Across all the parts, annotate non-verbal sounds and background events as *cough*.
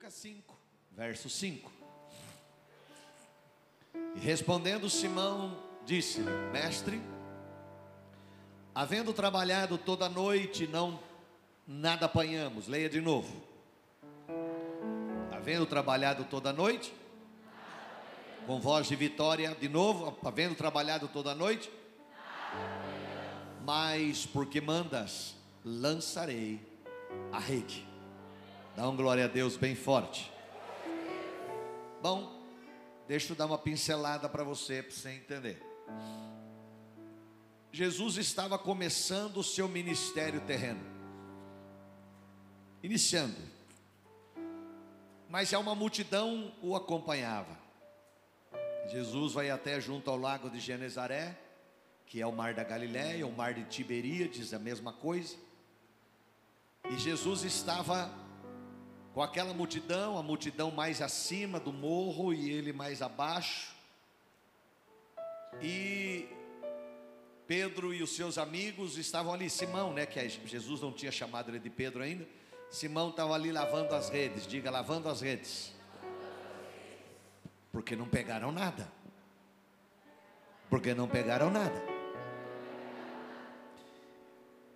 Lucas 5, verso 5. E respondendo Simão, disse-lhe: Mestre, havendo trabalhado toda a noite, não nada apanhamos. Leia de novo. Havendo trabalhado toda a noite, com voz de vitória, de novo, havendo trabalhado toda a noite, mas porque mandas, lançarei a rede. Dá um glória a Deus bem forte. Bom, deixa eu dar uma pincelada para você, para você entender. Jesus estava começando o seu ministério terreno, iniciando, mas é uma multidão o acompanhava. Jesus vai até junto ao lago de Genezaré, que é o mar da Galiléia, o mar de Tiberíades, a mesma coisa. E Jesus estava com aquela multidão, a multidão mais acima do morro e ele mais abaixo. E Pedro e os seus amigos estavam ali, Simão, né, que Jesus não tinha chamado ele de Pedro ainda. Simão estava ali lavando as redes, diga lavando as redes. Porque não pegaram nada. Porque não pegaram nada.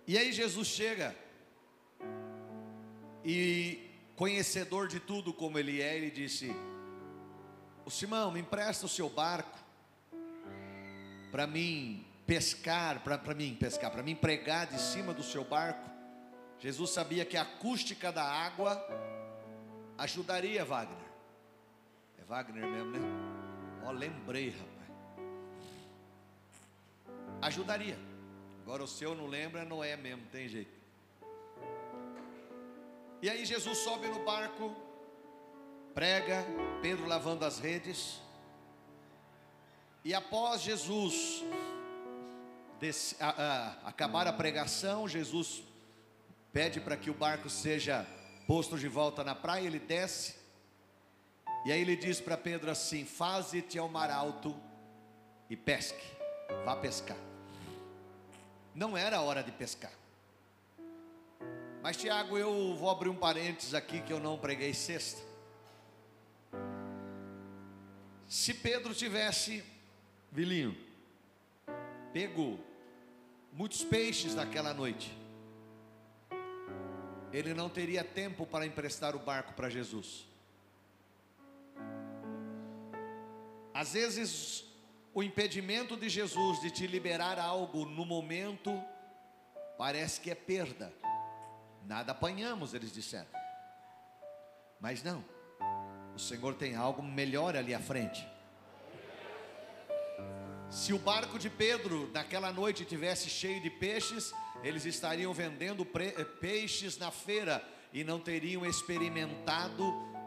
E aí Jesus chega e conhecedor de tudo como ele é, ele disse: O Simão, me empresta o seu barco para mim pescar, para mim pescar, para mim pregar de cima do seu barco. Jesus sabia que a acústica da água ajudaria Wagner. É Wagner mesmo, né? Ó, lembrei, rapaz. Ajudaria. Agora o seu não lembra, não é mesmo, tem jeito. E aí Jesus sobe no barco, prega, Pedro lavando as redes. E após Jesus desse, a, a, acabar a pregação, Jesus pede para que o barco seja posto de volta na praia, ele desce. E aí ele diz para Pedro assim: Faze-te ao mar alto e pesque, vá pescar. Não era hora de pescar. Mas Tiago, eu vou abrir um parênteses aqui que eu não preguei sexta. Se Pedro tivesse, Vilinho, pego muitos peixes naquela noite, ele não teria tempo para emprestar o barco para Jesus. Às vezes, o impedimento de Jesus de te liberar algo no momento parece que é perda. Nada apanhamos, eles disseram. Mas não, o Senhor tem algo melhor ali à frente. Se o barco de Pedro naquela noite tivesse cheio de peixes, eles estariam vendendo peixes na feira e não teriam experimentado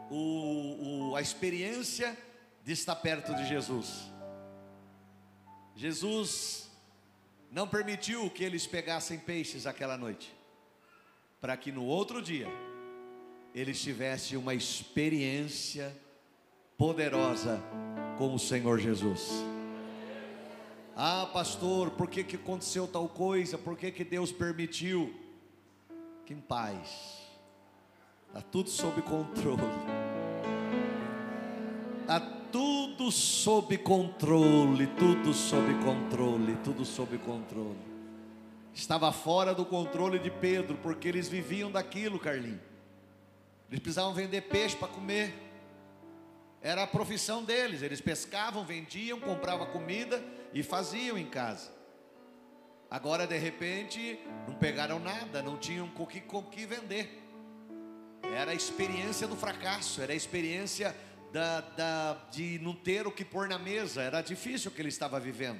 o, o, a experiência de estar perto de Jesus. Jesus não permitiu que eles pegassem peixes aquela noite, para que no outro dia eles tivessem uma experiência poderosa com o Senhor Jesus. Ah, pastor, por que, que aconteceu tal coisa? Por que, que Deus permitiu? Que em paz, está tudo sob controle. Está tudo sob controle, tudo sob controle, tudo sob controle. Estava fora do controle de Pedro, porque eles viviam daquilo, Carlinhos. Eles precisavam vender peixe para comer. Era a profissão deles. Eles pescavam, vendiam, compravam comida e faziam em casa. Agora, de repente, não pegaram nada, não tinham com que, com que vender. Era a experiência do fracasso, era a experiência da, da, de não ter o que pôr na mesa, era difícil o que ele estava vivendo.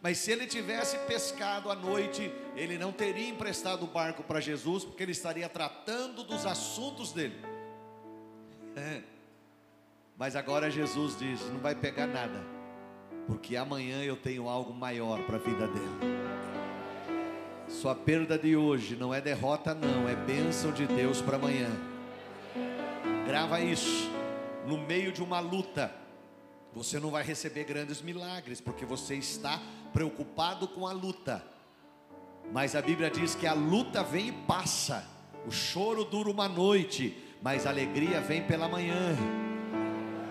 Mas se ele tivesse pescado à noite, ele não teria emprestado o barco para Jesus, porque ele estaria tratando dos assuntos dele. É. *laughs* Mas agora Jesus diz: não vai pegar nada, porque amanhã eu tenho algo maior para a vida dele. Sua perda de hoje não é derrota, não, é bênção de Deus para amanhã. Grava isso no meio de uma luta, você não vai receber grandes milagres, porque você está preocupado com a luta. Mas a Bíblia diz que a luta vem e passa, o choro dura uma noite, mas a alegria vem pela manhã.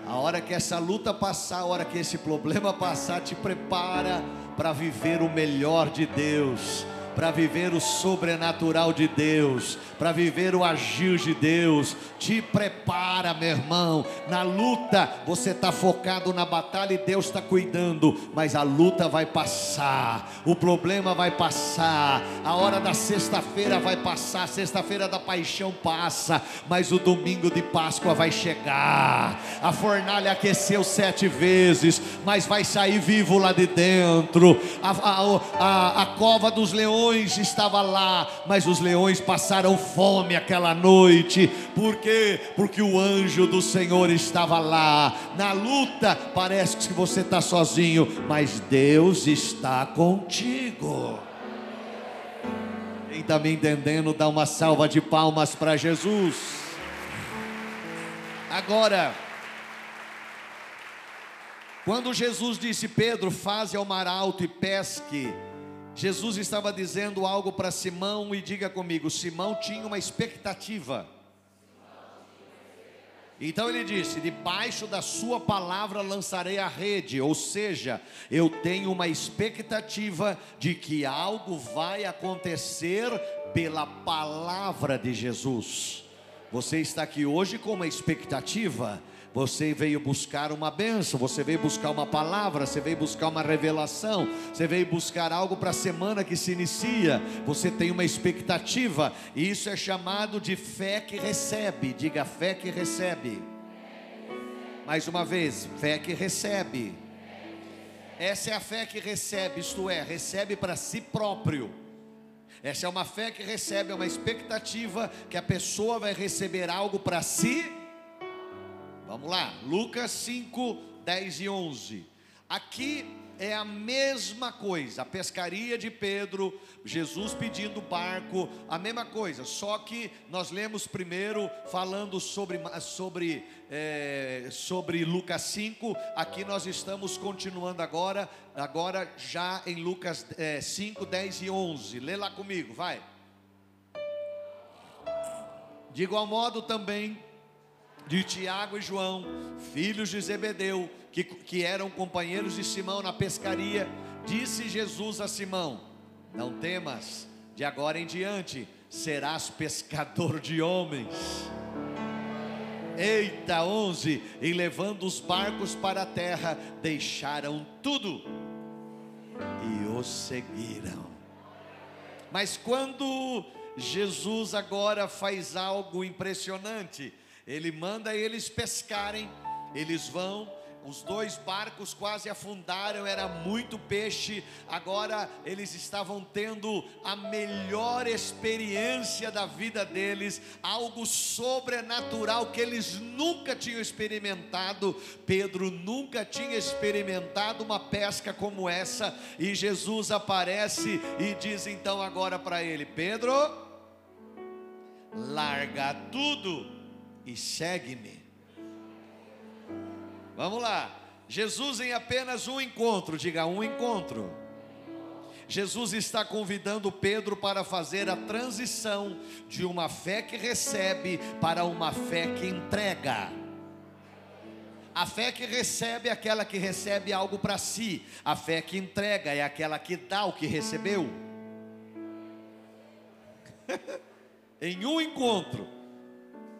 A hora que essa luta passar, a hora que esse problema passar, te prepara para viver o melhor de Deus para viver o sobrenatural de Deus, para viver o agir de Deus. Te prepara, meu irmão. Na luta, você está focado na batalha e Deus está cuidando, mas a luta vai passar, o problema vai passar, a hora da sexta-feira vai passar, sexta-feira da paixão passa, mas o domingo de Páscoa vai chegar. A fornalha aqueceu sete vezes, mas vai sair vivo lá de dentro. A, a, a, a cova dos leões leões estava lá, mas os leões passaram fome aquela noite. Por quê? Porque o anjo do Senhor estava lá. Na luta, parece que você está sozinho, mas Deus está contigo. Quem está me entendendo, dá uma salva de palmas para Jesus. Agora, quando Jesus disse, Pedro, faze ao mar alto e pesque, Jesus estava dizendo algo para Simão e diga comigo: Simão tinha uma expectativa. Então ele disse: Debaixo da sua palavra lançarei a rede, ou seja, eu tenho uma expectativa de que algo vai acontecer pela palavra de Jesus. Você está aqui hoje com uma expectativa você veio buscar uma benção, você veio buscar uma palavra, você veio buscar uma revelação, você veio buscar algo para a semana que se inicia. Você tem uma expectativa, e isso é chamado de fé que recebe. Diga fé que recebe. Mais uma vez, fé que recebe. Essa é a fé que recebe, isto é, recebe para si próprio. Essa é uma fé que recebe, é uma expectativa que a pessoa vai receber algo para si Vamos lá, Lucas 5, 10 e 11. Aqui é a mesma coisa, a pescaria de Pedro, Jesus pedindo barco, a mesma coisa, só que nós lemos primeiro falando sobre, sobre, é, sobre Lucas 5, aqui nós estamos continuando agora, agora já em Lucas é, 5, 10 e 11, lê lá comigo, vai. De igual modo também, de Tiago e João, filhos de Zebedeu, que, que eram companheiros de Simão na pescaria, disse Jesus a Simão: Não temas, de agora em diante serás pescador de homens. Eita, 11: E levando os barcos para a terra, deixaram tudo e os seguiram. Mas quando Jesus agora faz algo impressionante, ele manda eles pescarem, eles vão, os dois barcos quase afundaram, era muito peixe. Agora eles estavam tendo a melhor experiência da vida deles, algo sobrenatural que eles nunca tinham experimentado. Pedro nunca tinha experimentado uma pesca como essa, e Jesus aparece e diz então agora para ele: Pedro, larga tudo e segue-me. Vamos lá. Jesus em apenas um encontro, diga um encontro. Jesus está convidando Pedro para fazer a transição de uma fé que recebe para uma fé que entrega. A fé que recebe é aquela que recebe algo para si, a fé que entrega é aquela que dá o que recebeu. *laughs* em um encontro,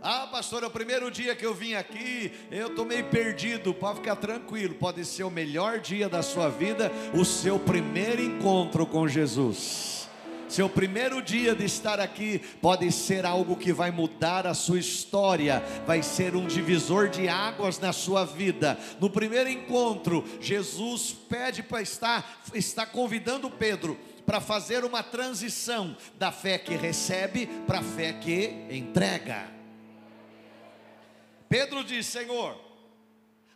ah, pastor, é o primeiro dia que eu vim aqui, eu estou meio perdido. Pode ficar tranquilo, pode ser o melhor dia da sua vida, o seu primeiro encontro com Jesus. Seu primeiro dia de estar aqui pode ser algo que vai mudar a sua história, vai ser um divisor de águas na sua vida. No primeiro encontro, Jesus pede para estar, está convidando Pedro para fazer uma transição da fé que recebe para a fé que entrega. Pedro diz: Senhor,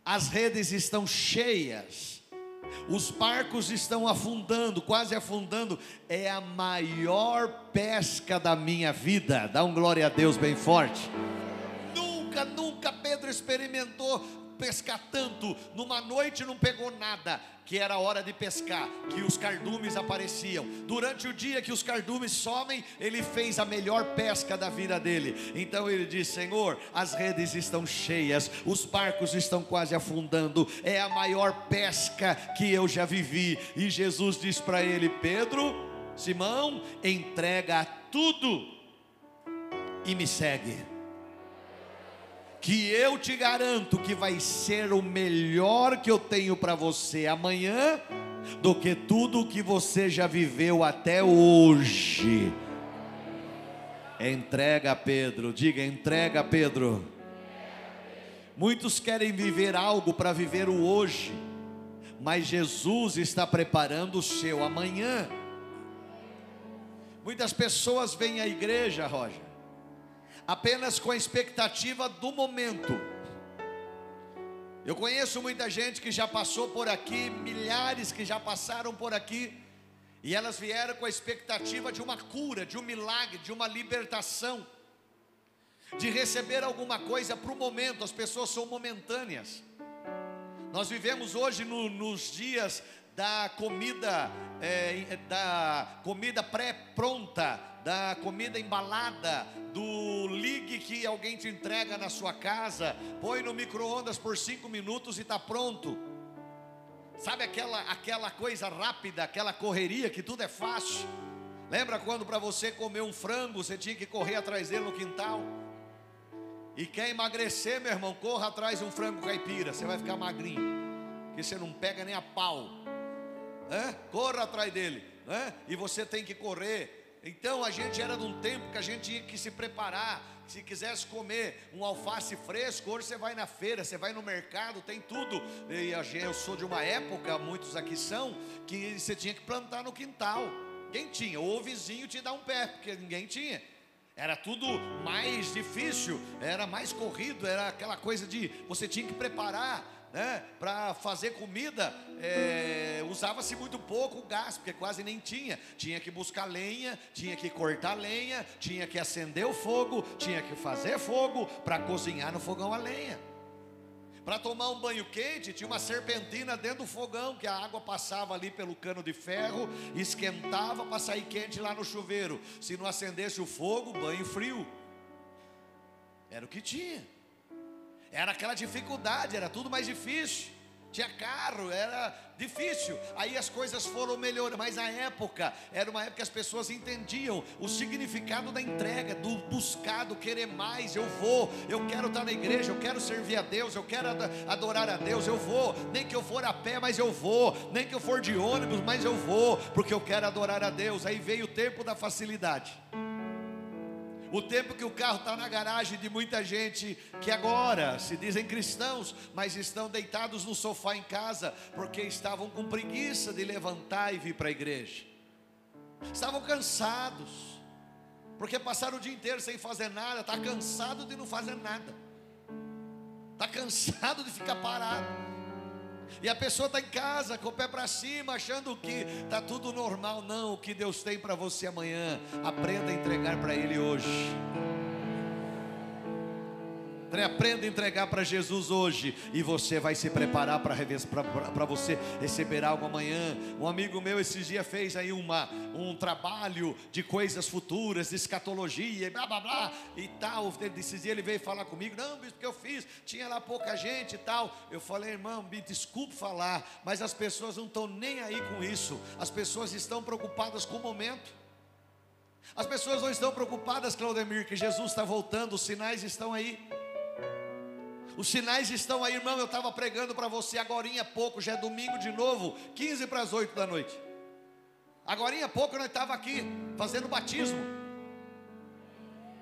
as redes estão cheias, os barcos estão afundando, quase afundando, é a maior pesca da minha vida. Dá um glória a Deus bem forte. Nunca, nunca Pedro experimentou pescar tanto, numa noite não pegou nada, que era hora de pescar, que os cardumes apareciam. Durante o dia que os cardumes somem, ele fez a melhor pesca da vida dele. Então ele diz: Senhor, as redes estão cheias, os barcos estão quase afundando, é a maior pesca que eu já vivi. E Jesus diz para ele: Pedro, Simão, entrega tudo e me segue que eu te garanto que vai ser o melhor que eu tenho para você amanhã do que tudo que você já viveu até hoje. Entrega Pedro, diga entrega Pedro. Muitos querem viver algo para viver o hoje, mas Jesus está preparando o seu amanhã. Muitas pessoas vêm à igreja, Roger, apenas com a expectativa do momento. Eu conheço muita gente que já passou por aqui, milhares que já passaram por aqui, e elas vieram com a expectativa de uma cura, de um milagre, de uma libertação, de receber alguma coisa para o momento, as pessoas são momentâneas. Nós vivemos hoje no, nos dias da comida, é, da comida pré-pronta, da comida embalada, do ligue que alguém te entrega na sua casa, põe no micro-ondas por cinco minutos e está pronto. Sabe aquela, aquela coisa rápida, aquela correria que tudo é fácil? Lembra quando para você comer um frango você tinha que correr atrás dele no quintal? E quer emagrecer, meu irmão, corra atrás de um frango caipira, você vai ficar magrinho, que você não pega nem a pau é? corra atrás dele, é? e você tem que correr. Então a gente era de um tempo que a gente tinha que se preparar. Se quisesse comer um alface fresco, hoje você vai na feira, você vai no mercado, tem tudo. E eu sou de uma época, muitos aqui são, que você tinha que plantar no quintal. Quem tinha? Ou o vizinho te dá um pé, porque ninguém tinha. Era tudo mais difícil, era mais corrido, era aquela coisa de você tinha que preparar né, para fazer comida, é, usava-se muito pouco o gás, porque quase nem tinha. Tinha que buscar lenha, tinha que cortar lenha, tinha que acender o fogo, tinha que fazer fogo para cozinhar no fogão a lenha. Para tomar um banho quente, tinha uma serpentina dentro do fogão, que a água passava ali pelo cano de ferro, esquentava para sair quente lá no chuveiro. Se não acendesse o fogo, banho frio. Era o que tinha. Era aquela dificuldade, era tudo mais difícil. Tinha carro, era difícil. Aí as coisas foram melhorando, mas na época era uma época que as pessoas entendiam o significado da entrega, do buscar, do querer mais. Eu vou, eu quero estar na igreja, eu quero servir a Deus, eu quero adorar a Deus, eu vou. Nem que eu for a pé, mas eu vou. Nem que eu for de ônibus, mas eu vou, porque eu quero adorar a Deus. Aí veio o tempo da facilidade. O tempo que o carro está na garagem de muita gente que agora se dizem cristãos, mas estão deitados no sofá em casa porque estavam com preguiça de levantar e vir para a igreja. Estavam cansados, porque passaram o dia inteiro sem fazer nada, está cansado de não fazer nada, está cansado de ficar parado. E a pessoa está em casa com o pé para cima, achando que está tudo normal. Não, o que Deus tem para você amanhã, aprenda a entregar para Ele hoje. Aprenda a entregar para Jesus hoje e você vai se preparar para você receber algo amanhã. Um amigo meu esses dias fez aí uma, um trabalho de coisas futuras, de escatologia, blá blá blá e tal. Esses dias ele veio falar comigo, não, bispo, que eu fiz, tinha lá pouca gente e tal. Eu falei, irmão, me desculpe falar, mas as pessoas não estão nem aí com isso. As pessoas estão preocupadas com o momento. As pessoas não estão preocupadas, Claudemir, que Jesus está voltando, os sinais estão aí. Os sinais estão aí, irmão. Eu estava pregando para você agora há pouco, já é domingo de novo, 15 para as 8 da noite. Agora há pouco nós estava aqui fazendo batismo.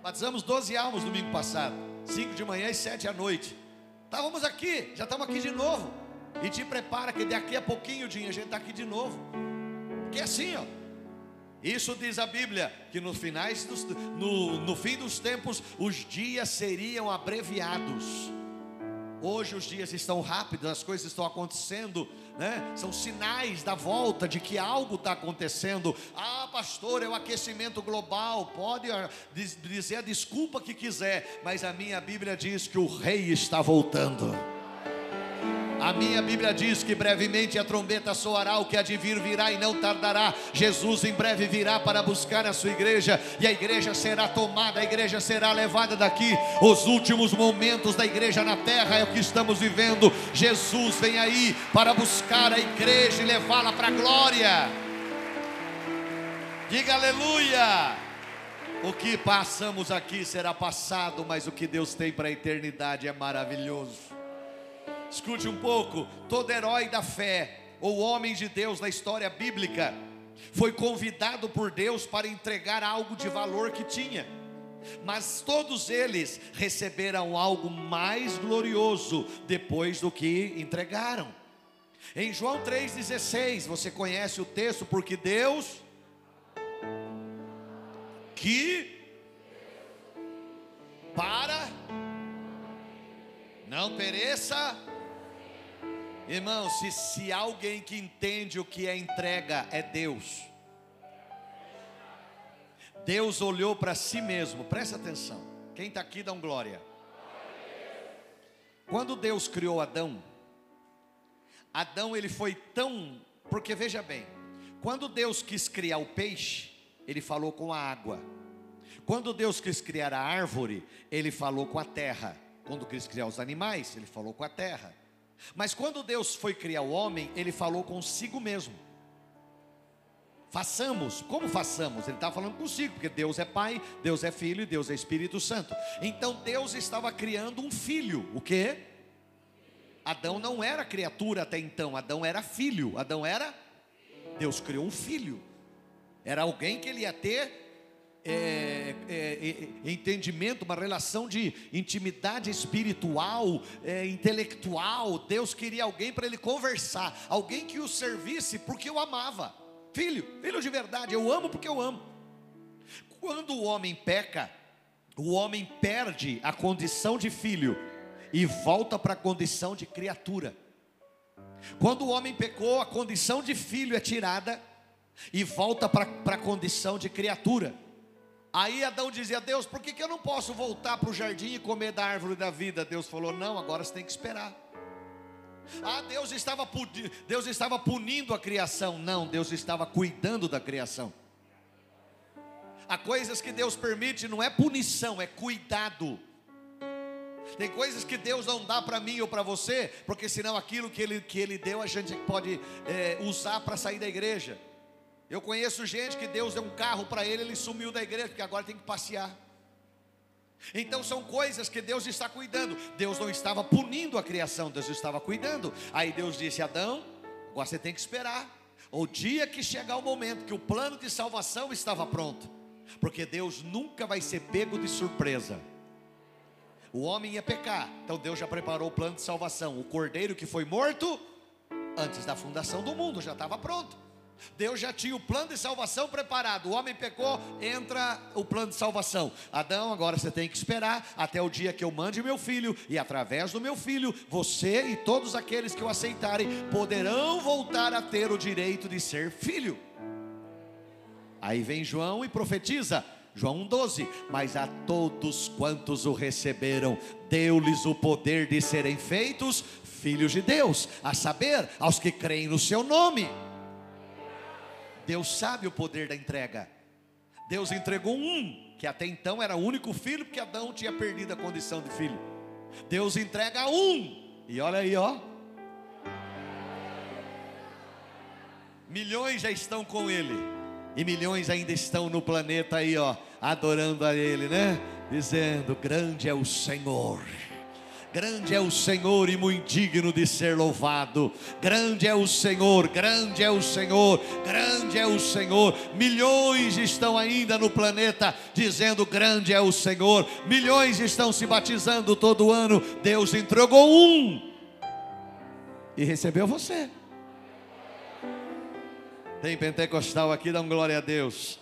Batizamos 12 almas domingo passado, 5 de manhã e 7 à noite. Estávamos aqui, já estamos aqui de novo. E te prepara que daqui a pouquinho, dia, a gente está aqui de novo. Porque é assim, ó. Isso diz a Bíblia, que nos finais dos, no, no fim dos tempos, os dias seriam abreviados. Hoje os dias estão rápidos, as coisas estão acontecendo, né? São sinais da volta de que algo está acontecendo. Ah, pastor, é o aquecimento global. Pode ah, dizer a desculpa que quiser, mas a minha Bíblia diz que o Rei está voltando. A minha Bíblia diz que brevemente a trombeta soará, o que há de vir virá e não tardará. Jesus em breve virá para buscar a sua igreja, e a igreja será tomada, a igreja será levada daqui. Os últimos momentos da igreja na terra é o que estamos vivendo. Jesus vem aí para buscar a igreja e levá-la para a glória. Diga aleluia. O que passamos aqui será passado, mas o que Deus tem para a eternidade é maravilhoso. Escute um pouco: todo herói da fé, ou homem de Deus na história bíblica, foi convidado por Deus para entregar algo de valor que tinha. Mas todos eles receberam algo mais glorioso depois do que entregaram. Em João 3,16, você conhece o texto, porque Deus que para não pereça. Irmão, se, se alguém que entende o que é entrega é Deus. Deus olhou para si mesmo, presta atenção. Quem está aqui dá um glória. Quando Deus criou Adão, Adão ele foi tão, porque veja bem, quando Deus quis criar o peixe, ele falou com a água. Quando Deus quis criar a árvore, ele falou com a terra. Quando quis criar os animais, ele falou com a terra. Mas quando Deus foi criar o homem, ele falou consigo mesmo. Façamos, como façamos? Ele estava falando consigo, porque Deus é Pai, Deus é Filho e Deus é Espírito Santo. Então Deus estava criando um filho, o que? Adão não era criatura até então, Adão era filho. Adão era? Deus criou um filho. Era alguém que ele ia ter é, é, é, entendimento, uma relação de intimidade espiritual, é, intelectual. Deus queria alguém para ele conversar, alguém que o servisse porque o amava. Filho, filho de verdade, eu amo porque eu amo. Quando o homem peca, o homem perde a condição de filho e volta para a condição de criatura. Quando o homem pecou, a condição de filho é tirada e volta para a condição de criatura. Aí Adão dizia: Deus, por que, que eu não posso voltar para o jardim e comer da árvore da vida? Deus falou: Não, agora você tem que esperar. Ah, Deus estava, Deus estava punindo a criação. Não, Deus estava cuidando da criação. Há coisas que Deus permite, não é punição, é cuidado. Tem coisas que Deus não dá para mim ou para você, porque senão aquilo que Ele, que ele deu a gente pode é, usar para sair da igreja. Eu conheço gente que Deus deu um carro para ele, ele sumiu da igreja, porque agora tem que passear. Então são coisas que Deus está cuidando. Deus não estava punindo a criação, Deus estava cuidando. Aí Deus disse: Adão, agora você tem que esperar. O dia que chegar o momento que o plano de salvação estava pronto, porque Deus nunca vai ser pego de surpresa. O homem ia pecar, então Deus já preparou o plano de salvação. O cordeiro que foi morto antes da fundação do mundo já estava pronto. Deus já tinha o plano de salvação preparado. O homem pecou, entra o plano de salvação. Adão, agora você tem que esperar até o dia que eu mande meu filho, e através do meu filho, você e todos aqueles que o aceitarem poderão voltar a ter o direito de ser filho. Aí vem João e profetiza. João 1,12: Mas a todos quantos o receberam, deu-lhes o poder de serem feitos filhos de Deus, a saber, aos que creem no seu nome. Deus sabe o poder da entrega. Deus entregou um, que até então era o único filho, porque Adão tinha perdido a condição de filho. Deus entrega um, e olha aí, ó. Milhões já estão com ele, e milhões ainda estão no planeta aí, ó, adorando a ele, né? Dizendo: Grande é o Senhor. Grande é o Senhor e muito digno de ser louvado. Grande é o Senhor, grande é o Senhor, grande é o Senhor. Milhões estão ainda no planeta dizendo: Grande é o Senhor. Milhões estão se batizando todo ano. Deus entregou um e recebeu você. Tem pentecostal aqui, dá um glória a Deus.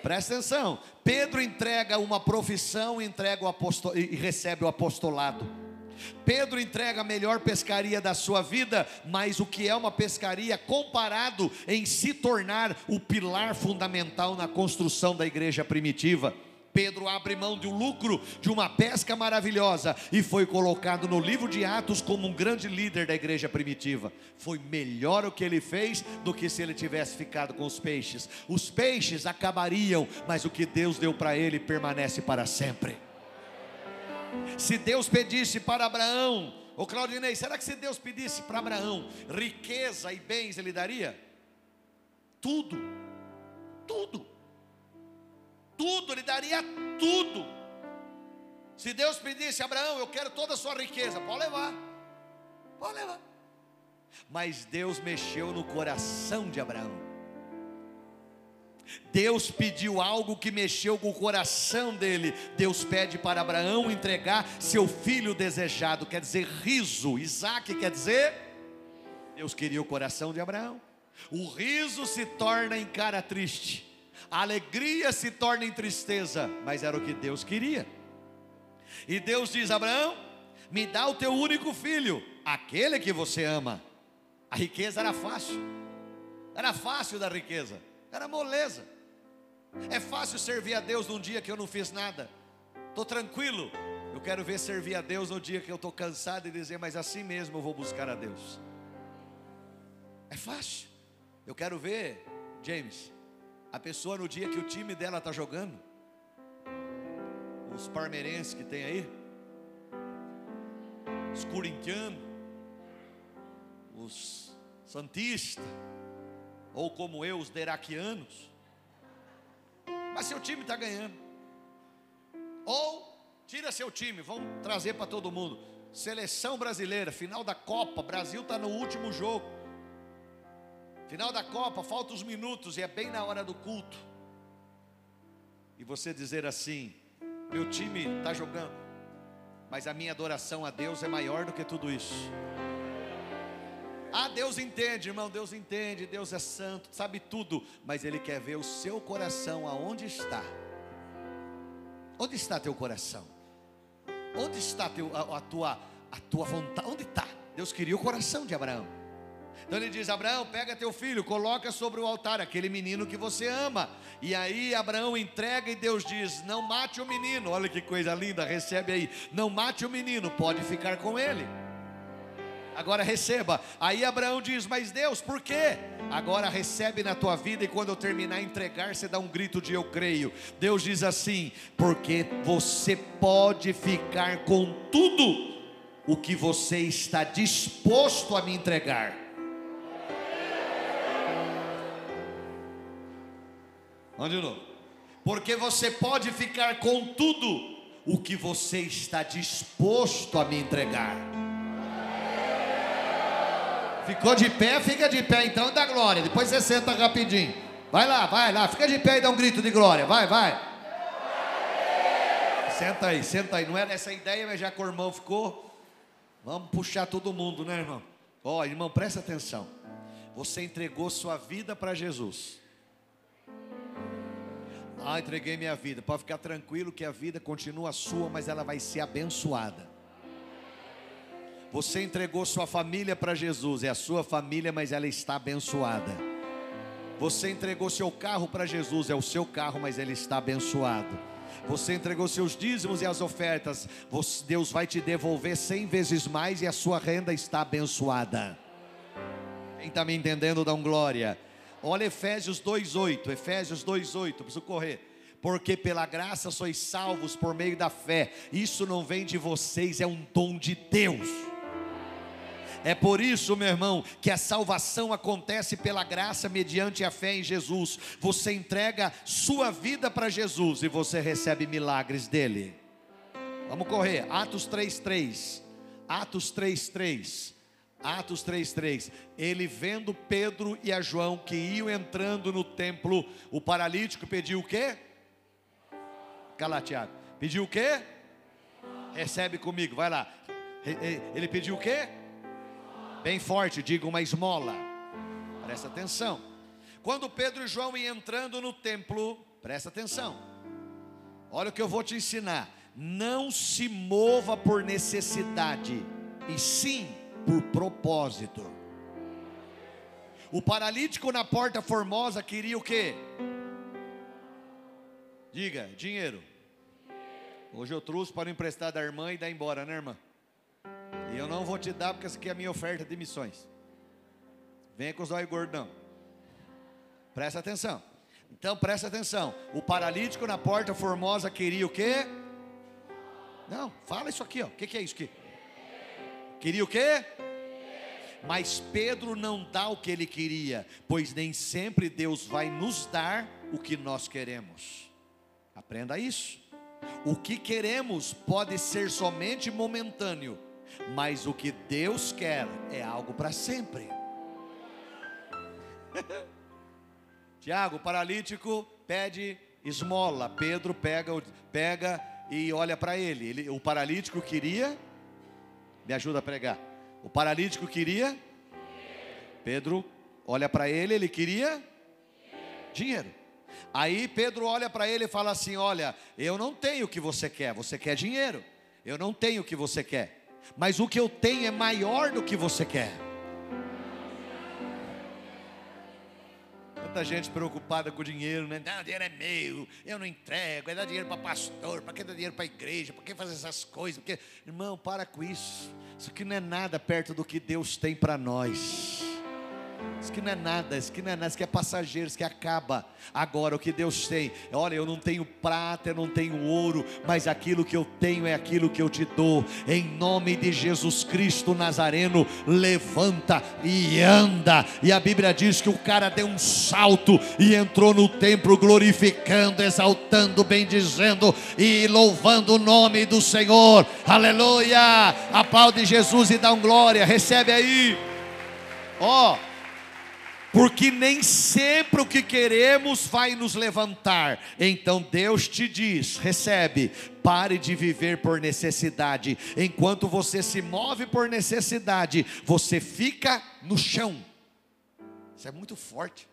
Presta atenção. Pedro entrega uma profissão, entrega o apostol... e recebe o apostolado. Pedro entrega a melhor pescaria da sua vida, mas o que é uma pescaria comparado em se tornar o pilar fundamental na construção da igreja primitiva? Pedro abre mão um lucro de uma pesca maravilhosa e foi colocado no livro de Atos como um grande líder da igreja primitiva. Foi melhor o que ele fez do que se ele tivesse ficado com os peixes. Os peixes acabariam, mas o que Deus deu para ele permanece para sempre. Se Deus pedisse para Abraão, ô Claudinei, será que se Deus pedisse para Abraão riqueza e bens, ele daria? Tudo, tudo tudo, ele daria tudo. Se Deus pedisse, Abraão, eu quero toda a sua riqueza, pode levar, pode levar. Mas Deus mexeu no coração de Abraão. Deus pediu algo que mexeu com o coração dele. Deus pede para Abraão entregar seu filho desejado, quer dizer riso. Isaac quer dizer. Deus queria o coração de Abraão. O riso se torna em cara triste a alegria se torna em tristeza, mas era o que Deus queria. E Deus diz: Abraão, me dá o teu único filho, aquele que você ama. A riqueza era fácil, era fácil da riqueza, era moleza. É fácil servir a Deus num dia que eu não fiz nada, estou tranquilo. Eu quero ver servir a Deus no dia que eu estou cansado e dizer, mas assim mesmo eu vou buscar a Deus. É fácil. Eu quero ver, James, a pessoa no dia que o time dela está jogando, os parmeirenses que tem aí, os corintianos, os santistas, ou como eu, os deraquianos. Mas seu time está ganhando. Ou tira seu time, vamos trazer para todo mundo. Seleção brasileira, final da Copa, Brasil está no último jogo. Final da Copa, faltam os minutos e é bem na hora do culto. E você dizer assim: meu time está jogando, mas a minha adoração a Deus é maior do que tudo isso. Ah, Deus entende, irmão, Deus entende, Deus é santo, sabe tudo, mas Ele quer ver o seu coração aonde está. Onde está teu coração? Onde está teu, a, a tua, a tua vontade? Onde está? Deus queria o coração de Abraão. Então ele diz: Abraão, pega teu filho, coloca sobre o altar aquele menino que você ama. E aí Abraão entrega e Deus diz: Não mate o menino. Olha que coisa linda, recebe aí. Não mate o menino, pode ficar com ele. Agora receba. Aí Abraão diz: Mas Deus, por quê? Agora recebe na tua vida e quando eu terminar entregar, você dá um grito de eu creio. Deus diz assim: Porque você pode ficar com tudo o que você está disposto a me entregar. Vamos de novo. Porque você pode ficar com tudo o que você está disposto a me entregar. Ficou de pé, fica de pé então dá glória. Depois você senta rapidinho. Vai lá, vai lá, fica de pé e dá um grito de glória. Vai, vai. Senta aí, senta aí. Não era essa a ideia, mas já que o irmão ficou, vamos puxar todo mundo, né, irmão? Ó, oh, irmão, presta atenção. Você entregou sua vida para Jesus. Ah, entreguei minha vida. Pode ficar tranquilo que a vida continua sua, mas ela vai ser abençoada. Você entregou sua família para Jesus, é a sua família, mas ela está abençoada. Você entregou seu carro para Jesus, é o seu carro, mas ele está abençoado. Você entregou seus dízimos e as ofertas, Deus vai te devolver cem vezes mais e a sua renda está abençoada. Quem está me entendendo, dá um glória. Olha Efésios 2:8, Efésios 2:8, preciso correr. Porque pela graça sois salvos por meio da fé. Isso não vem de vocês, é um dom de Deus. É por isso, meu irmão, que a salvação acontece pela graça mediante a fé em Jesus. Você entrega sua vida para Jesus e você recebe milagres dele. Vamos correr. Atos 3:3. Atos 3:3. Atos 3:3. Ele vendo Pedro e a João que iam entrando no templo, o paralítico pediu o quê? Cala, Tiago. Pediu o quê? Recebe comigo, vai lá. Ele pediu o quê? Bem forte, diga uma esmola. Presta atenção. Quando Pedro e João iam entrando no templo, presta atenção. Olha o que eu vou te ensinar. Não se mova por necessidade, e sim por propósito. O paralítico na porta formosa queria o quê? Diga, dinheiro. Hoje eu trouxe para emprestar da irmã e dar embora, né, irmã? E eu não vou te dar porque essa aqui é a minha oferta de missões. Venha com os olhos gordão. Presta atenção. Então presta atenção. O paralítico na porta formosa queria o quê? Não, fala isso aqui, ó. O que, que é isso aqui? Queria o quê? Mas Pedro não dá o que ele queria, pois nem sempre Deus vai nos dar o que nós queremos. Aprenda isso. O que queremos pode ser somente momentâneo, mas o que Deus quer é algo para sempre. *laughs* Tiago, paralítico, pede esmola. Pedro pega, pega e olha para ele. ele. O paralítico queria, me ajuda a pregar. O paralítico queria, Pedro olha para ele, ele queria dinheiro. Aí Pedro olha para ele e fala assim: Olha, eu não tenho o que você quer, você quer dinheiro. Eu não tenho o que você quer, mas o que eu tenho é maior do que você quer. Tanta gente preocupada com o dinheiro, né? O dinheiro é meu, eu não entrego, é dar dinheiro para pastor, para que dar dinheiro para a igreja, para que fazer essas coisas? Porque, irmão, para com isso. Isso aqui não é nada perto do que Deus tem para nós. Isso que não é nada, isso que não é nada, isso que é passageiro, isso que acaba. Agora, o que Deus tem, olha, eu não tenho prata, eu não tenho ouro, mas aquilo que eu tenho é aquilo que eu te dou. Em nome de Jesus Cristo Nazareno, levanta e anda. E a Bíblia diz que o cara deu um salto e entrou no templo glorificando, exaltando, bendizendo e louvando o nome do Senhor. Aleluia! Aplaude Jesus e dá um glória. Recebe aí. Ó, oh, porque nem sempre o que queremos vai nos levantar. Então Deus te diz: recebe, pare de viver por necessidade. Enquanto você se move por necessidade, você fica no chão. Isso é muito forte.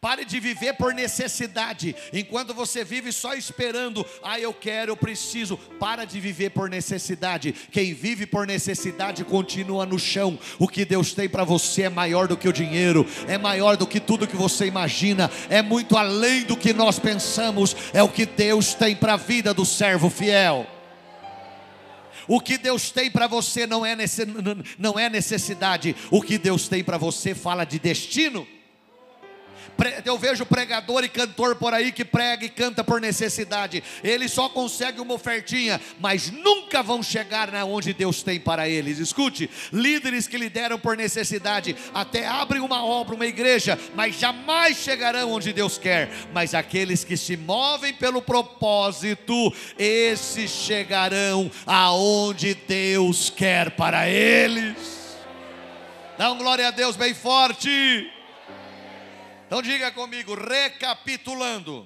Pare de viver por necessidade. Enquanto você vive só esperando, ah, eu quero, eu preciso. Para de viver por necessidade. Quem vive por necessidade continua no chão. O que Deus tem para você é maior do que o dinheiro, é maior do que tudo que você imagina, é muito além do que nós pensamos. É o que Deus tem para a vida do servo fiel. O que Deus tem para você é, não é necessidade, o que Deus tem para você fala de destino. Eu vejo pregador e cantor por aí que prega e canta por necessidade. Eles só conseguem uma ofertinha, mas nunca vão chegar na onde Deus tem para eles. Escute, líderes que lideram por necessidade até abrem uma obra, uma igreja, mas jamais chegarão onde Deus quer. Mas aqueles que se movem pelo propósito, esses chegarão aonde Deus quer para eles. Dá um glória a Deus bem forte. Então diga comigo, recapitulando.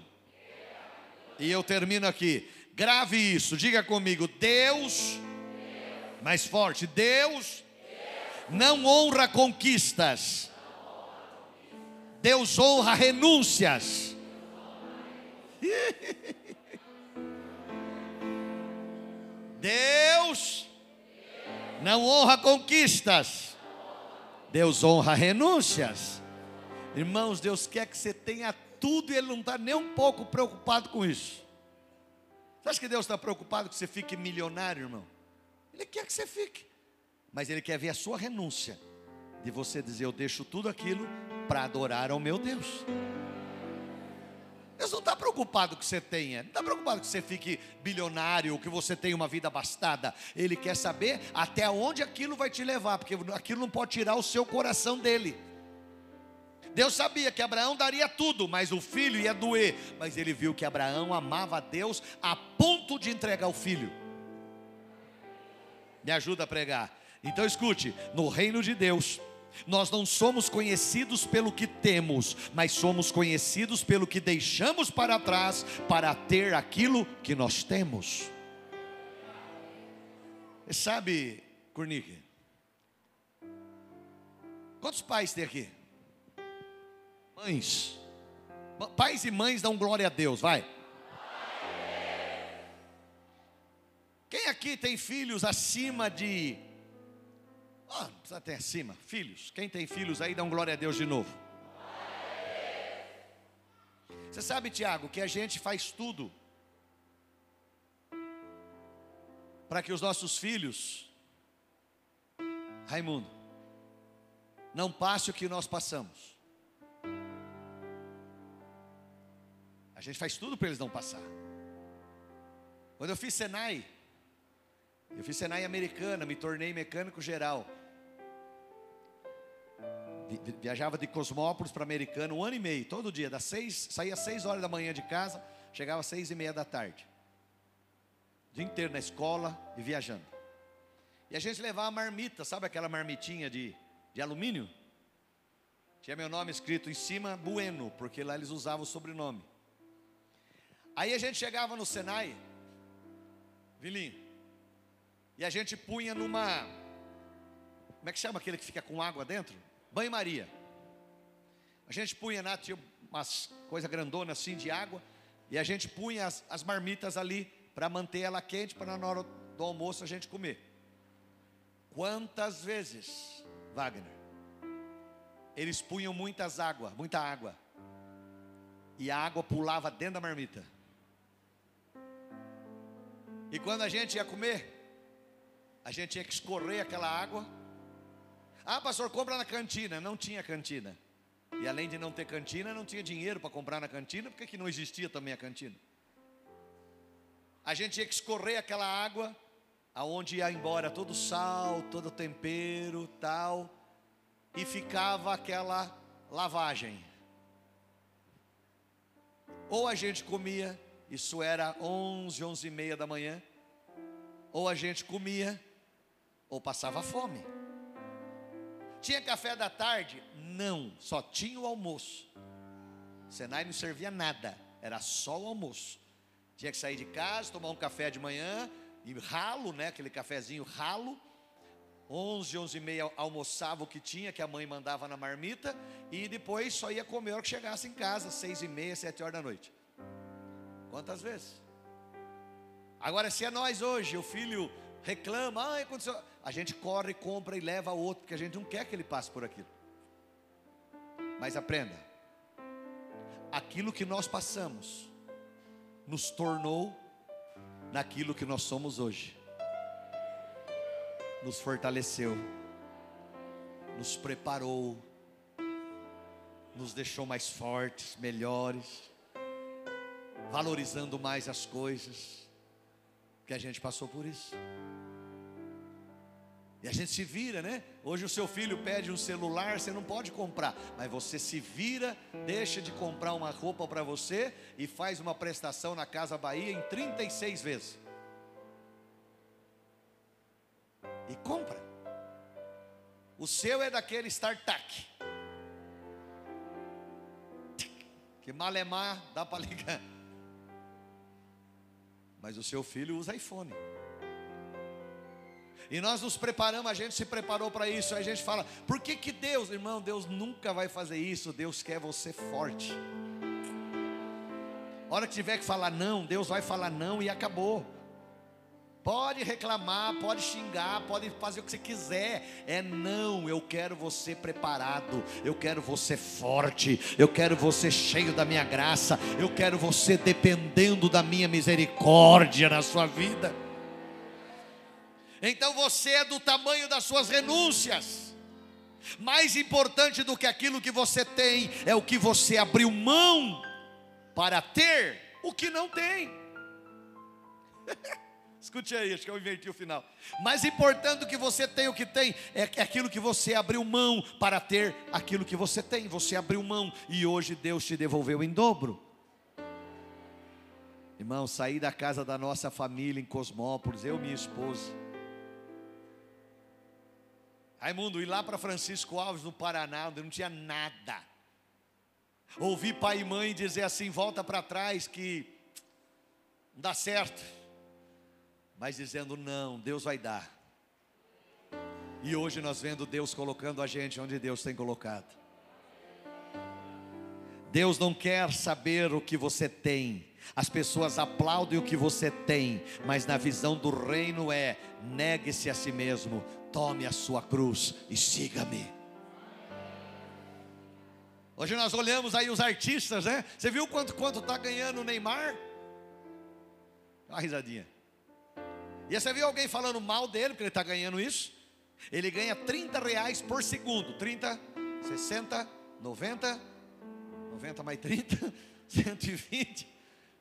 E eu termino aqui. Grave isso, diga comigo, Deus, mais forte, Deus, não honra conquistas. Deus honra renúncias. Deus não honra conquistas. Deus honra renúncias. Irmãos, Deus quer que você tenha tudo e Ele não está nem um pouco preocupado com isso. Você acha que Deus está preocupado que você fique milionário, irmão? Ele quer que você fique, mas Ele quer ver a sua renúncia, de você dizer: Eu deixo tudo aquilo para adorar ao meu Deus. Deus não está preocupado que você tenha, não está preocupado que você fique bilionário, que você tenha uma vida abastada. Ele quer saber até onde aquilo vai te levar, porque aquilo não pode tirar o seu coração dele. Deus sabia que Abraão daria tudo, mas o filho ia doer. Mas ele viu que Abraão amava a Deus a ponto de entregar o filho. Me ajuda a pregar. Então escute: no reino de Deus, nós não somos conhecidos pelo que temos, mas somos conhecidos pelo que deixamos para trás para ter aquilo que nós temos. E sabe, Cornique? Quantos pais tem aqui? Mães. Pais e mães dão glória a Deus, vai. Quem aqui tem filhos acima de. Oh, não precisa ter acima, filhos. Quem tem filhos aí, dão glória a Deus de novo. Você sabe, Tiago, que a gente faz tudo para que os nossos filhos, Raimundo, não passe o que nós passamos. Gente faz tudo para eles não passar. Quando eu fiz Senai, eu fiz Senai americana, me tornei mecânico geral. Viajava de Cosmópolis para Americana um ano e meio, todo dia, das seis, saía às seis horas da manhã de casa, chegava às seis e meia da tarde. O dia inteiro na escola e viajando. E a gente levava marmita, sabe aquela marmitinha de, de alumínio? Tinha meu nome escrito em cima, Bueno, porque lá eles usavam o sobrenome. Aí a gente chegava no Senai, Vilinho, e a gente punha numa. Como é que chama aquele que fica com água dentro? Banho-maria. A gente punha na, tinha umas coisas grandonas assim de água, e a gente punha as, as marmitas ali para manter ela quente, para na hora do almoço a gente comer. Quantas vezes, Wagner, eles punham muitas água, muita água, e a água pulava dentro da marmita. E quando a gente ia comer, a gente tinha que escorrer aquela água. Ah, pastor, compra na cantina. Não tinha cantina. E além de não ter cantina, não tinha dinheiro para comprar na cantina, porque que não existia também a cantina. A gente tinha que escorrer aquela água, aonde ia embora todo o sal, todo o tempero, tal, e ficava aquela lavagem. Ou a gente comia, isso era 11, 11 e meia da manhã, ou a gente comia, ou passava fome. Tinha café da tarde? Não, só tinha o almoço. Senai não servia nada, era só o almoço. Tinha que sair de casa, tomar um café de manhã, e ralo, né, aquele cafezinho ralo. 11, 11 e meia almoçava o que tinha, que a mãe mandava na marmita, e depois só ia comer a hora que chegasse em casa, 6 e meia, 7 horas da noite. Quantas vezes? Agora, se é nós hoje, o filho reclama, ah, aconteceu. A gente corre, compra e leva outro, porque a gente não quer que ele passe por aquilo. Mas aprenda, aquilo que nós passamos nos tornou naquilo que nós somos hoje, nos fortaleceu, nos preparou, nos deixou mais fortes, melhores, valorizando mais as coisas, que a gente passou por isso. E a gente se vira, né? Hoje o seu filho pede um celular, você não pode comprar, mas você se vira, deixa de comprar uma roupa para você e faz uma prestação na Casa Bahia em 36 vezes. E compra. O seu é daquele StarTAC. Que malemar dá para ligar. Mas o seu filho usa iPhone. E nós nos preparamos, a gente se preparou para isso. A gente fala, por que que Deus, irmão, Deus nunca vai fazer isso. Deus quer você forte. A hora que tiver que falar não, Deus vai falar não e acabou. Pode reclamar, pode xingar, pode fazer o que você quiser. É não, eu quero você preparado, eu quero você forte, eu quero você cheio da minha graça, eu quero você dependendo da minha misericórdia na sua vida. Então você é do tamanho das suas renúncias. Mais importante do que aquilo que você tem é o que você abriu mão para ter o que não tem. *laughs* Escute aí, acho que eu inverti o final. Mais importante do que você tem o que tem é aquilo que você abriu mão para ter aquilo que você tem. Você abriu mão e hoje Deus te devolveu em dobro. Irmão, saí da casa da nossa família em Cosmópolis, eu e minha esposa. Raimundo, ir lá para Francisco Alves, no Paraná, onde não tinha nada. Ouvi pai e mãe dizer assim: volta para trás que não dá certo. Mas dizendo: não, Deus vai dar. E hoje nós vendo Deus colocando a gente onde Deus tem colocado. Deus não quer saber o que você tem. As pessoas aplaudem o que você tem, mas na visão do reino é: negue-se a si mesmo, tome a sua cruz e siga-me. Hoje nós olhamos aí os artistas, né? Você viu quanto quanto está ganhando o Neymar? Uma risadinha. E você viu alguém falando mal dele, porque ele está ganhando isso? Ele ganha 30 reais por segundo. 30, 60, 90, 90 mais 30, 120,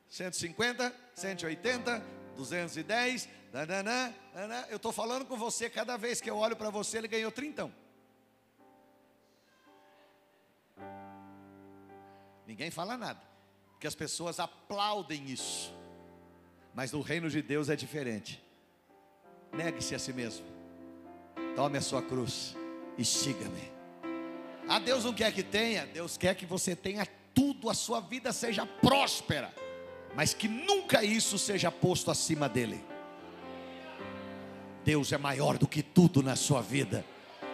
150, 180, 210. Nananã, nananã. Eu estou falando com você, cada vez que eu olho para você, ele ganhou 30. Ninguém fala nada, porque as pessoas aplaudem isso. Mas no reino de Deus é diferente. Negue-se a si mesmo. Tome a sua cruz e siga-me. Ah, Deus não quer que tenha, Deus quer que você tenha tudo, a sua vida seja próspera, mas que nunca isso seja posto acima dele. Deus é maior do que tudo na sua vida.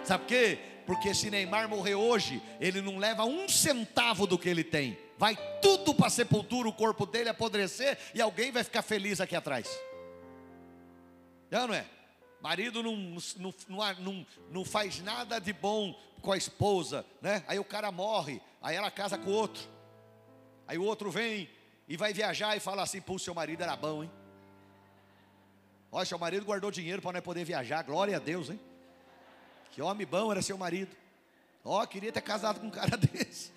Sabe por quê? Porque se Neymar morrer hoje, ele não leva um centavo do que ele tem. Vai tudo para a sepultura, o corpo dele apodrecer e alguém vai ficar feliz aqui atrás. Não, é? Marido não, não, não, não, faz nada de bom com a esposa, né? Aí o cara morre, aí ela casa com outro. Aí o outro vem e vai viajar e fala assim: pô, seu marido era bom, hein? Olha, seu marido guardou dinheiro para não poder viajar, glória a Deus, hein? Que homem bom era seu marido. Ó, queria ter casado com um cara *laughs* desse.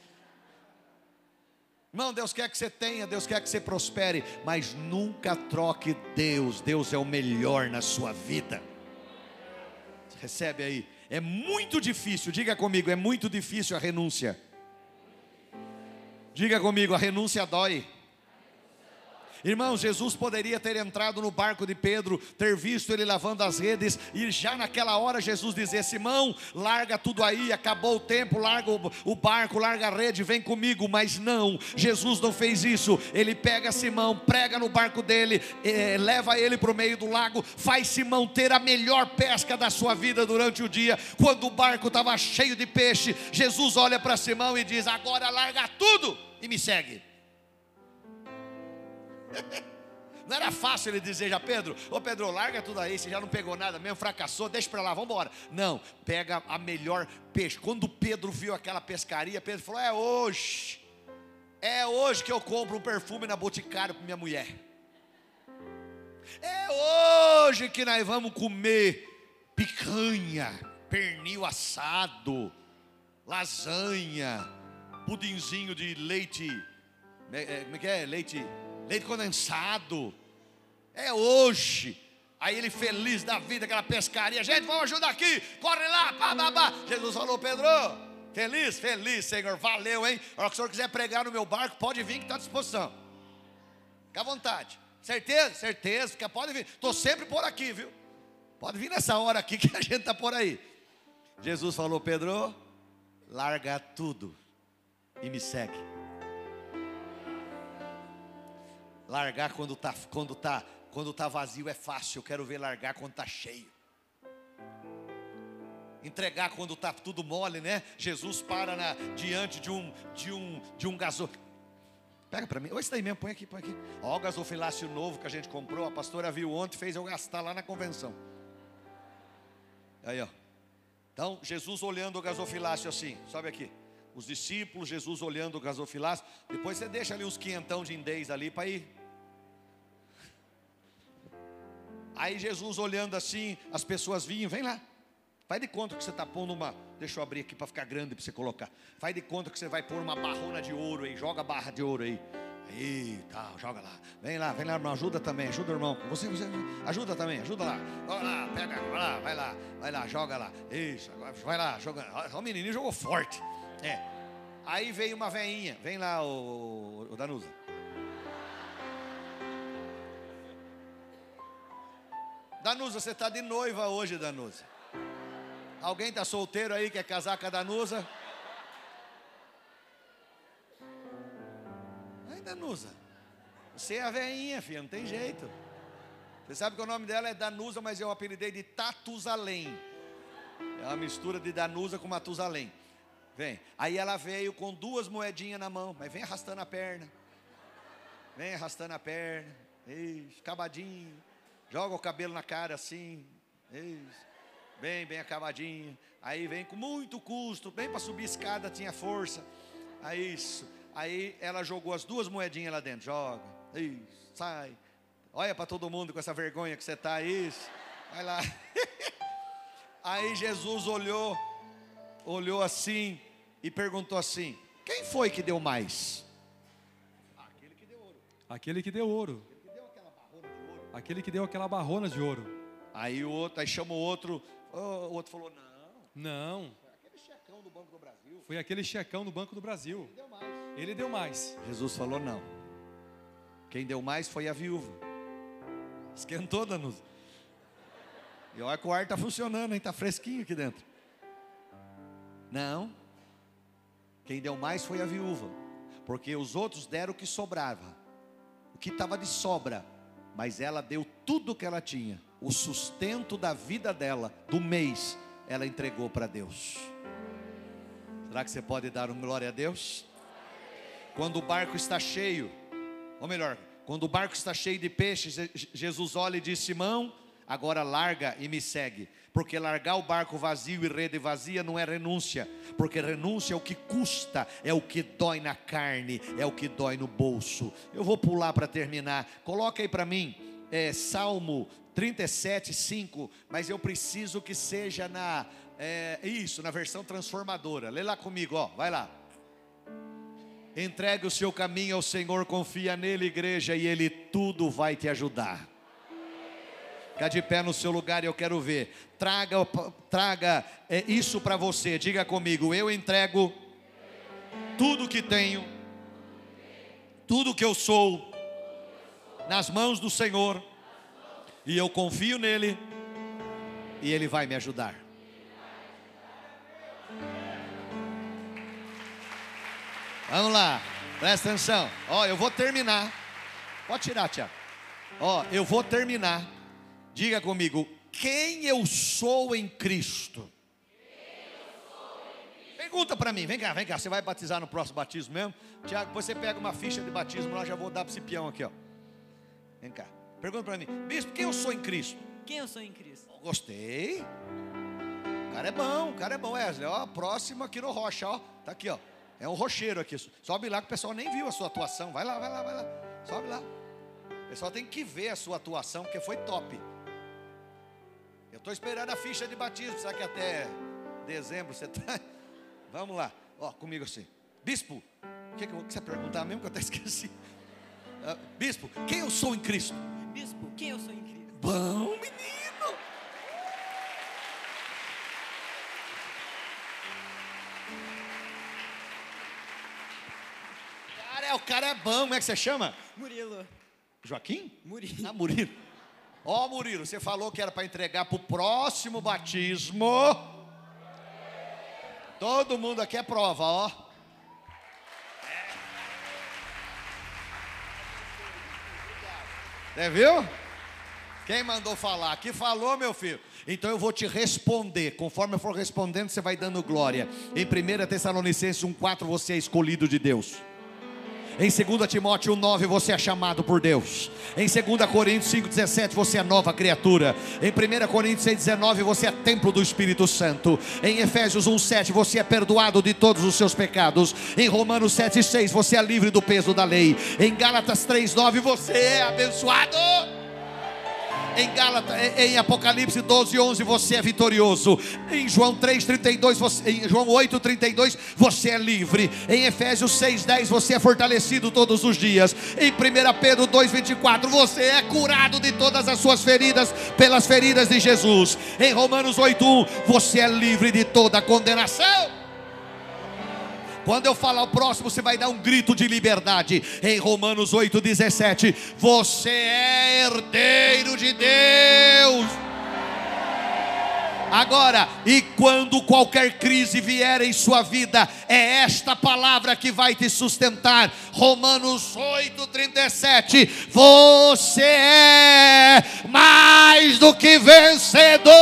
Irmão, Deus quer que você tenha, Deus quer que você prospere, mas nunca troque Deus. Deus é o melhor na sua vida. Recebe aí. É muito difícil, diga comigo, é muito difícil a renúncia. Diga comigo, a renúncia dói. Irmãos, Jesus poderia ter entrado no barco de Pedro, ter visto ele lavando as redes, e já naquela hora Jesus dizer: Simão, larga tudo aí, acabou o tempo, larga o, barco, larga a rede, vem comigo. Mas não, Jesus não fez isso. Ele pega Simão, prega no barco dele, eh, leva ele para o meio do lago, faz Simão ter a melhor pesca da sua vida durante o dia. Quando o barco estava cheio de peixe, Jesus olha para Simão e diz: Agora larga tudo e me segue. *laughs* Não era fácil ele dizer já, Pedro, ô Pedro, larga tudo aí, você já não pegou nada mesmo, fracassou, deixa para lá, vamos embora. Não, pega a melhor peixe. Quando Pedro viu aquela pescaria, Pedro falou: É hoje, é hoje que eu compro um perfume na Boticário para minha mulher. É hoje que nós vamos comer picanha, pernil assado, lasanha, pudinzinho de leite, como é que é? Leite leite condensado. É hoje. Aí ele feliz da vida, aquela pescaria. Gente, vamos ajudar aqui. Corre lá, pá, pá, pá. Jesus falou, Pedro, feliz, feliz, Senhor. Valeu, hein? A hora que o Senhor quiser pregar no meu barco, pode vir que está à disposição. Fica à vontade. Certeza? Certeza, que pode vir. Estou sempre por aqui, viu? Pode vir nessa hora aqui *laughs* que a gente está por aí. Jesus falou, Pedro, larga tudo e me segue. Largar quando está quando tá, quando tá vazio é fácil, eu quero ver largar quando está cheio. Entregar quando está tudo mole, né? Jesus para na, diante de um de um de um gasol. Pega para mim. Esse daí mesmo, põe aqui, põe aqui. Ó, o gasofilácio novo que a gente comprou, a pastora viu ontem, fez eu gastar lá na convenção. Aí, ó. Então, Jesus olhando o gasofilácio assim, sobe aqui. Os discípulos, Jesus olhando o gasofilácio. Depois você deixa ali uns quinhentão de indês ali para ir Aí Jesus olhando assim, as pessoas vinham, vem lá. Faz de conta que você está pondo uma. Deixa eu abrir aqui para ficar grande para você colocar. Faz de conta que você vai pôr uma barrona de ouro aí. Joga a barra de ouro aí. Aí, tal, joga lá. Vem lá, vem lá, irmão. Ajuda também, ajuda, irmão. Você, você ajuda também, ajuda lá. Vai lá, pega, vai lá, vai lá, vai lá, joga lá. Isso, agora vai lá, joga. O menininho jogou forte. É. Aí veio uma veinha. Vem lá, o, o Danusa. Danusa, você está de noiva hoje, Danusa. Alguém está solteiro aí, quer casar com a Danusa? Ai, Danusa, você é a veinha, filha, não tem jeito. Você sabe que o nome dela é Danusa, mas eu apelidei de Tatusalém. É uma mistura de Danusa com Matusalém. Vem. Aí ela veio com duas moedinhas na mão, mas vem arrastando a perna. Vem arrastando a perna. Isso, acabadinho joga o cabelo na cara assim, isso, bem, bem acabadinho. Aí vem com muito custo, bem para subir escada tinha força. Aí isso. Aí ela jogou as duas moedinhas lá dentro, joga, isso, sai. Olha para todo mundo com essa vergonha que você está aí. Vai lá. *laughs* Aí Jesus olhou, olhou assim e perguntou assim: Quem foi que deu mais? Aquele que deu ouro. Aquele que deu ouro. Aquele que deu aquela barrona de ouro. Aí o outro, aí chamou o outro, o outro falou: Não. Não. Foi aquele checão do Banco do Brasil. Foi aquele checão do Banco do Brasil. Ele deu mais. Ele deu mais. Jesus falou: Não. Quem deu mais foi a viúva. Esquentou, Danuso. E olha que o ar está funcionando, hein? Está fresquinho aqui dentro. Não. Quem deu mais foi a viúva. Porque os outros deram o que sobrava. O que estava de sobra. Mas ela deu tudo o que ela tinha. O sustento da vida dela, do mês, ela entregou para Deus. Será que você pode dar um glória a Deus? Quando o barco está cheio, ou melhor, quando o barco está cheio de peixes, Jesus olha e diz: Simão, agora larga e me segue. Porque largar o barco vazio e rede vazia não é renúncia, porque renúncia é o que custa, é o que dói na carne, é o que dói no bolso. Eu vou pular para terminar. Coloca aí para mim, é, Salmo 37, 5. Mas eu preciso que seja na, é, isso, na versão transformadora. Lê lá comigo, ó, vai lá. Entregue o seu caminho ao Senhor, confia nele, igreja, e ele tudo vai te ajudar. Fica de pé no seu lugar e eu quero ver. Traga, traga é, isso para você. Diga comigo: eu entrego tudo que tenho, tudo que eu sou, nas mãos do Senhor, e eu confio nele, e ele vai me ajudar. Vamos lá, presta atenção. Ó, eu vou terminar. Pode tirar, Tiago. Ó, eu vou terminar. Diga comigo, quem eu sou em Cristo? Pergunta para mim, vem cá, vem cá. Você vai batizar no próximo batismo mesmo? Tiago, depois você pega uma ficha de batismo lá, já vou dar para esse peão aqui, ó. Vem cá. Pergunta para mim, bispo, quem eu sou em Cristo? Quem eu sou em Cristo? Gostei. O cara é bom, o cara é bom, Wesley. Ó, próximo aqui no Rocha, ó. Tá aqui, ó. É um rocheiro aqui. Sobe lá que o pessoal nem viu a sua atuação. Vai lá, vai lá, vai lá. Sobe lá. O pessoal tem que ver a sua atuação, porque foi top. Eu estou esperando a ficha de batismo. Será que até dezembro você está? *laughs* Vamos lá. Ó, comigo assim. Bispo, o que, que você perguntar mesmo que eu até *laughs* esqueci? Uh, bispo, quem eu sou em Cristo? Bispo, quem eu sou em Cristo? Bom, menino. o cara é bom. Como é que você chama? Murilo. Joaquim? Murilo. Ah, Murilo. Ó, oh, Murilo, você falou que era para entregar para o próximo batismo. Todo mundo aqui é prova, ó. Você viu? Quem mandou falar? Que falou, meu filho? Então eu vou te responder. Conforme eu for respondendo, você vai dando glória. Em 1 Tessalonicenses 1,4, você é escolhido de Deus. Em 2 Timóteo 9 você é chamado por Deus. Em 2 Coríntios 5,17 você é nova criatura. Em 1 Coríntios 6,19 você é templo do Espírito Santo. Em Efésios 1,7 você é perdoado de todos os seus pecados. Em Romanos 7,6 você é livre do peso da lei. Em Gálatas 3,9 você é abençoado. Em Gálatas, em Apocalipse 12, 11, você é vitorioso. Em João 3, 32, você, em João 8, 32, você é livre. Em Efésios 6, 10, você é fortalecido todos os dias. Em 1 Pedro 2, 24, você é curado de todas as suas feridas pelas feridas de Jesus. Em Romanos 8, 1, você é livre de toda condenação. Quando eu falar o próximo, você vai dar um grito de liberdade. Em Romanos 8,17: Você é herdeiro de Deus. Agora, e quando qualquer crise vier em sua vida, é esta palavra que vai te sustentar. Romanos 8,37. Você é mais do que vencedor.